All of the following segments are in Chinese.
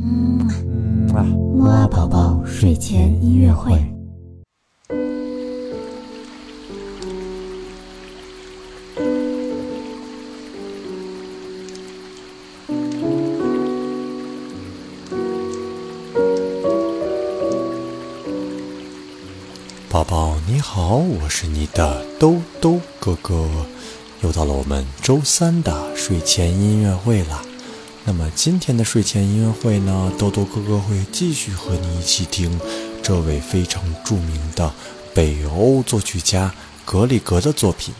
嗯啊，木啊宝宝睡前音乐会。宝宝你好，我是你的兜兜哥哥，又到了我们周三的睡前音乐会了。那么今天的睡前音乐会呢，豆豆哥哥会继续和你一起听这位非常著名的北欧作曲家格里格的作品。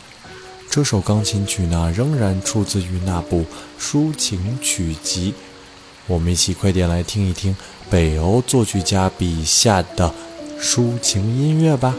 这首钢琴曲呢，仍然出自于那部抒情曲集。我们一起快点来听一听北欧作曲家笔下的抒情音乐吧。